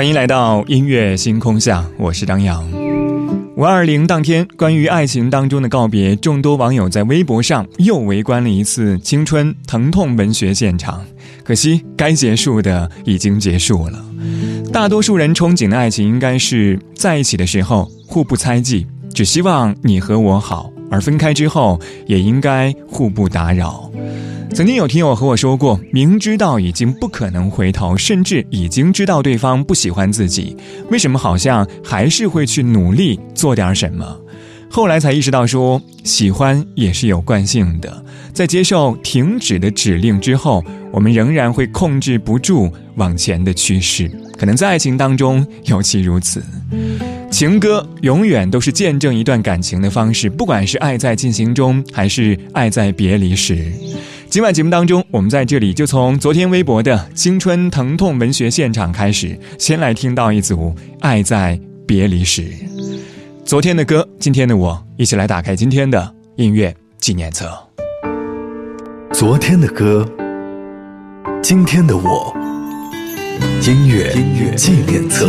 欢迎来到音乐星空下，我是张扬。五二零当天，关于爱情当中的告别，众多网友在微博上又围观了一次青春疼痛文学现场。可惜，该结束的已经结束了。大多数人憧憬的爱情，应该是在一起的时候互不猜忌，只希望你和我好；而分开之后，也应该互不打扰。曾经有听友和我说过，明知道已经不可能回头，甚至已经知道对方不喜欢自己，为什么好像还是会去努力做点什么？后来才意识到，说喜欢也是有惯性的，在接受停止的指令之后，我们仍然会控制不住往前的趋势。可能在爱情当中尤其如此，情歌永远都是见证一段感情的方式，不管是爱在进行中，还是爱在别离时。今晚节目当中，我们在这里就从昨天微博的青春疼痛文学现场开始，先来听到一组《爱在别离时》。昨天的歌，今天的我，一起来打开今天的音乐纪念册。昨天的歌，今天的我，音乐纪念册。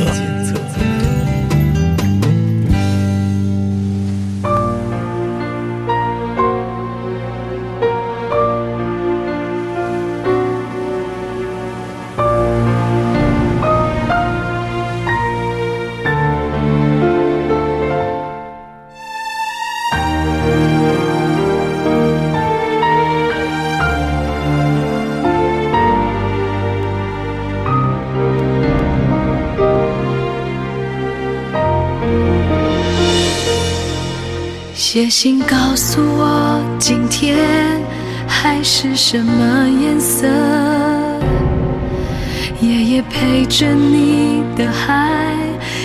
信告诉我，今天海是什么颜色？夜夜陪着你的海，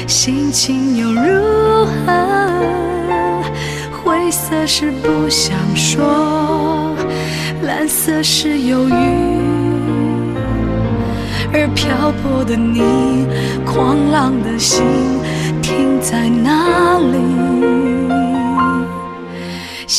心情又如何？灰色是不想说，蓝色是忧郁，而漂泊的你，狂浪的心停在哪里？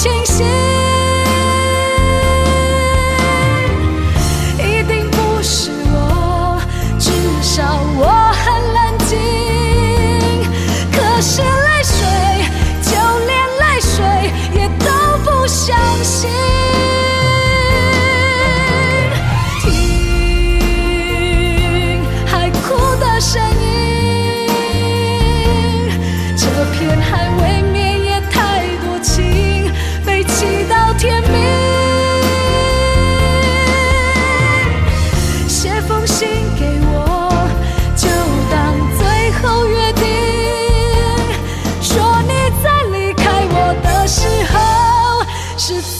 清晰。是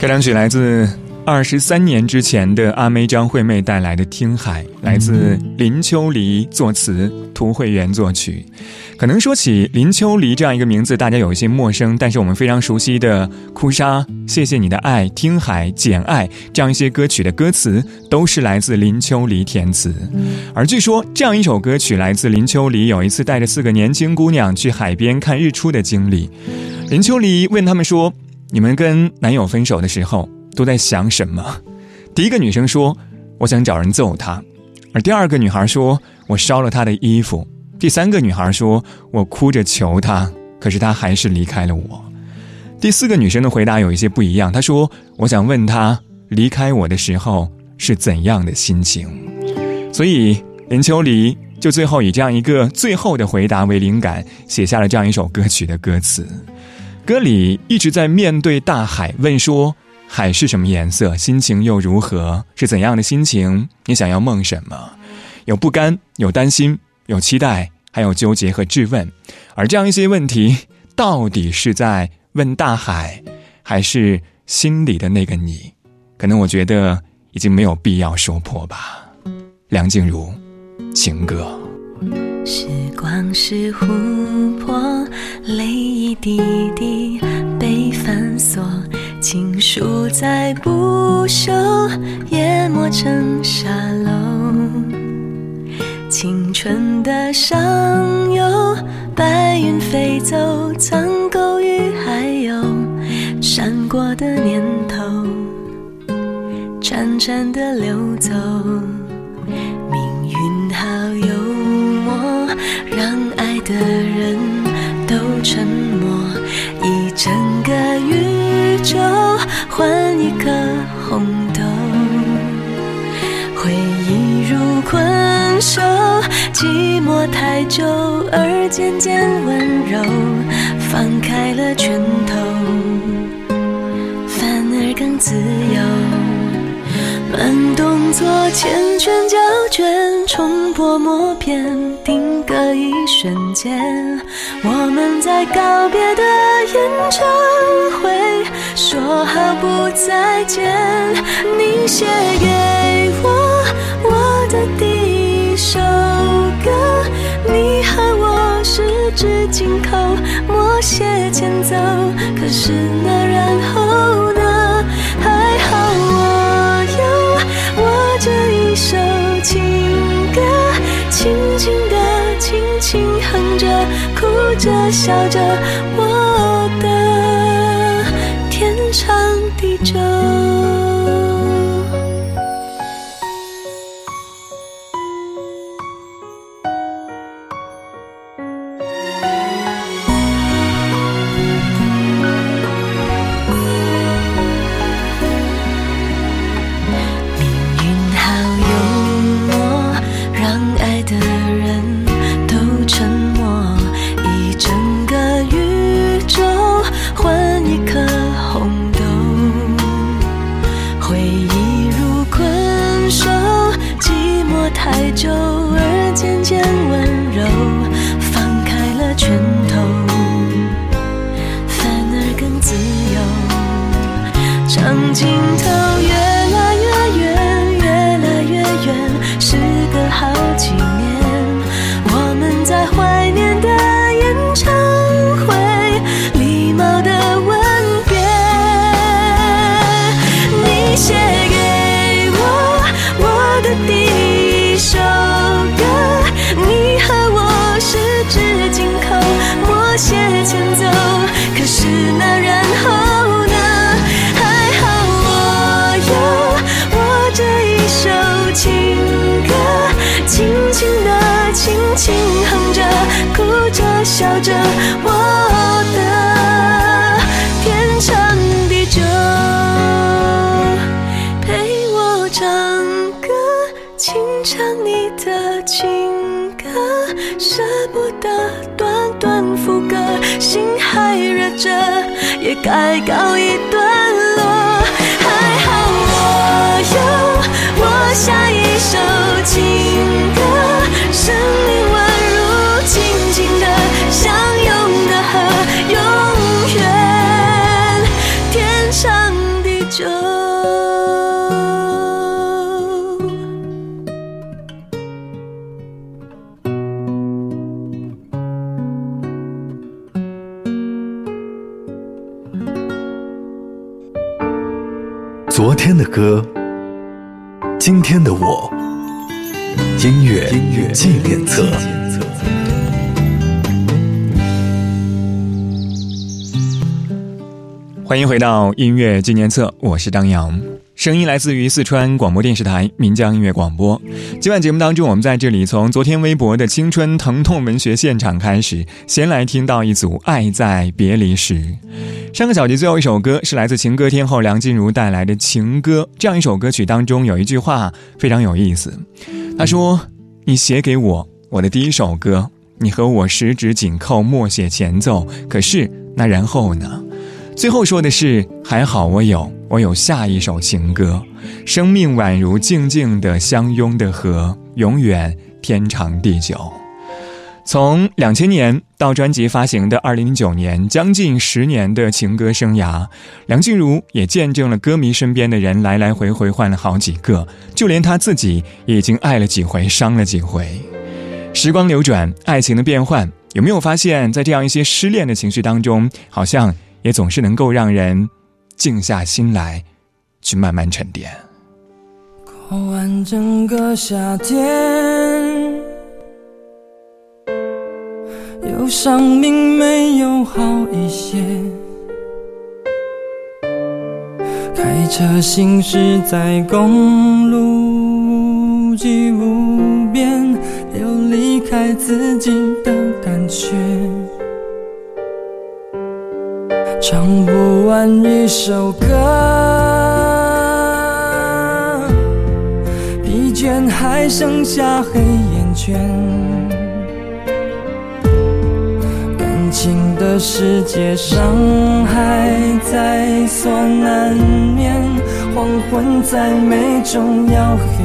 这两曲来自二十三年之前的阿妹张惠妹带来的《听海》，来自林秋离作词，涂慧源作曲。可能说起林秋离这样一个名字，大家有一些陌生，但是我们非常熟悉的《哭砂》《谢谢你的爱》《听海》《简爱》这样一些歌曲的歌词，都是来自林秋离填词。而据说这样一首歌曲来自林秋离有一次带着四个年轻姑娘去海边看日出的经历。林秋离问他们说。你们跟男友分手的时候都在想什么？第一个女生说：“我想找人揍他。”而第二个女孩说：“我烧了他的衣服。”第三个女孩说：“我哭着求他，可是他还是离开了我。”第四个女生的回答有一些不一样，她说：“我想问他离开我的时候是怎样的心情。”所以林秋离就最后以这样一个最后的回答为灵感，写下了这样一首歌曲的歌词。歌里一直在面对大海问说：“海是什么颜色？心情又如何？是怎样的心情？你想要梦什么？有不甘，有担心，有期待，还有纠结和质问。而这样一些问题，到底是在问大海，还是心里的那个你？可能我觉得已经没有必要说破吧。”梁静茹，情歌。时光是琥珀，泪一滴滴被反锁，情书再不朽，淹没成沙漏。青春的上游，白云飞走，苍狗与海鸥，闪过的念头，潺潺的流走。的人都沉默。一整个宇宙换一颗红豆，回忆如困兽，寂寞太久而渐渐温柔，放开了拳头，反而更自由。慢动作，缱绻胶卷，重播默片，定格一瞬间。我们在告别的演唱会，说好不再见。你写给我我的第一首歌，你和我十指紧扣，默写前奏。可是那然后笑着，我太久笑着我地久。昨天的歌，今天的我，音乐音乐纪念册。欢迎回到音乐纪念册，我是张扬，声音来自于四川广播电视台岷江音乐广播。今晚节目当中，我们在这里从昨天微博的青春疼痛文学现场开始，先来听到一组《爱在别离时》。上个小节最后一首歌是来自情歌天后梁静茹带来的《情歌》。这样一首歌曲当中有一句话非常有意思，他说：“你写给我我的第一首歌，你和我十指紧扣，默写前奏。可是那然后呢？”最后说的是：“还好我有，我有下一首情歌。生命宛如静静的相拥的河，永远天长地久。”从两千年到专辑发行的二零零九年，将近十年的情歌生涯，梁静茹也见证了歌迷身边的人来来回回换了好几个，就连她自己也已经爱了几回，伤了几回。时光流转，爱情的变换，有没有发现，在这样一些失恋的情绪当中，好像也总是能够让人静下心来，去慢慢沉淀。过完整个夏天。有生命没有好一些，开车行驶在公路无际无边，有离开自己的感觉，唱不完一首歌，疲倦还剩下黑眼圈。感情的世界，伤还在所难免，黄昏再美，终要黑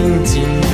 静静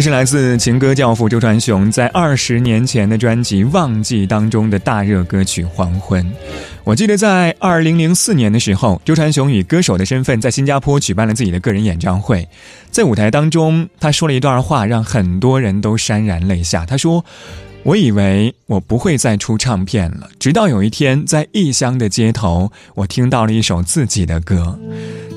这是来自情歌教父周传雄在二十年前的专辑《忘记》当中的大热歌曲《黄昏》。我记得在二零零四年的时候，周传雄以歌手的身份在新加坡举办了自己的个人演唱会，在舞台当中，他说了一段话，让很多人都潸然泪下。他说：“我以为我不会再出唱片了，直到有一天在异乡的街头，我听到了一首自己的歌。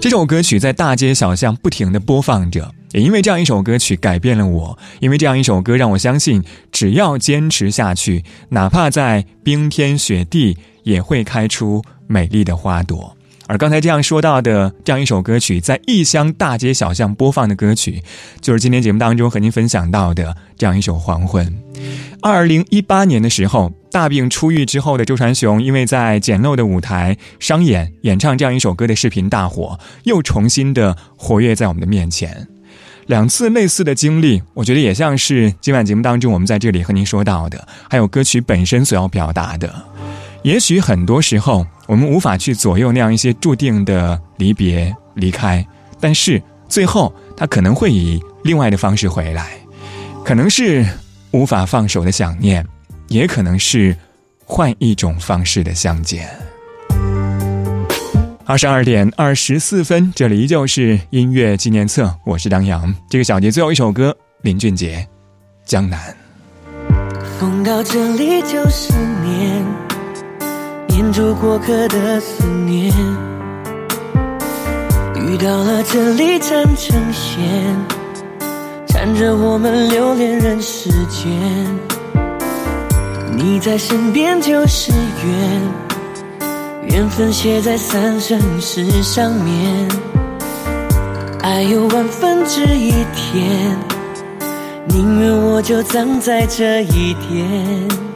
这首歌曲在大街小巷不停地播放着。”也因为这样一首歌曲改变了我，因为这样一首歌让我相信，只要坚持下去，哪怕在冰天雪地，也会开出美丽的花朵。而刚才这样说到的这样一首歌曲，在异乡大街小巷播放的歌曲，就是今天节目当中和您分享到的这样一首《黄昏》。二零一八年的时候，大病初愈之后的周传雄，因为在简陋的舞台商演演唱这样一首歌的视频大火，又重新的活跃在我们的面前。两次类似的经历，我觉得也像是今晚节目当中我们在这里和您说到的，还有歌曲本身所要表达的。也许很多时候我们无法去左右那样一些注定的离别、离开，但是最后他可能会以另外的方式回来，可能是无法放手的想念，也可能是换一种方式的相见。二十二点二十四分，这里依旧是音乐纪念册，我是张扬。这个小节最后一首歌，林俊杰，《江南》。风到这里就是念，念住过客的思念。雨到了这里缠成线，缠着我们留恋人世间。你在身边就是缘。缘分写在三生石上面，爱有万分之一甜，宁愿我就葬在这一天。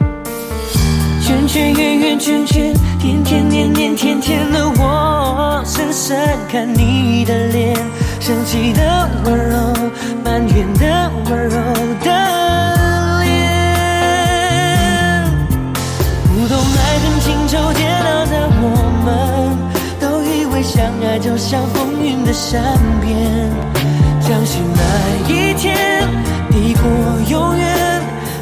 圈圈圆圆圈圈，天天年年天天的我，深深看你的脸，生气的温柔，埋怨的温柔的脸，不懂爱恨情仇煎熬的。我们都以为相爱就像风云的善变，相信那一天，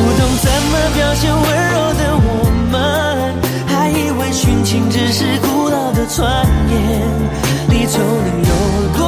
不懂怎么表现温柔的我们，还以为殉情只是古老的传言。离愁能有多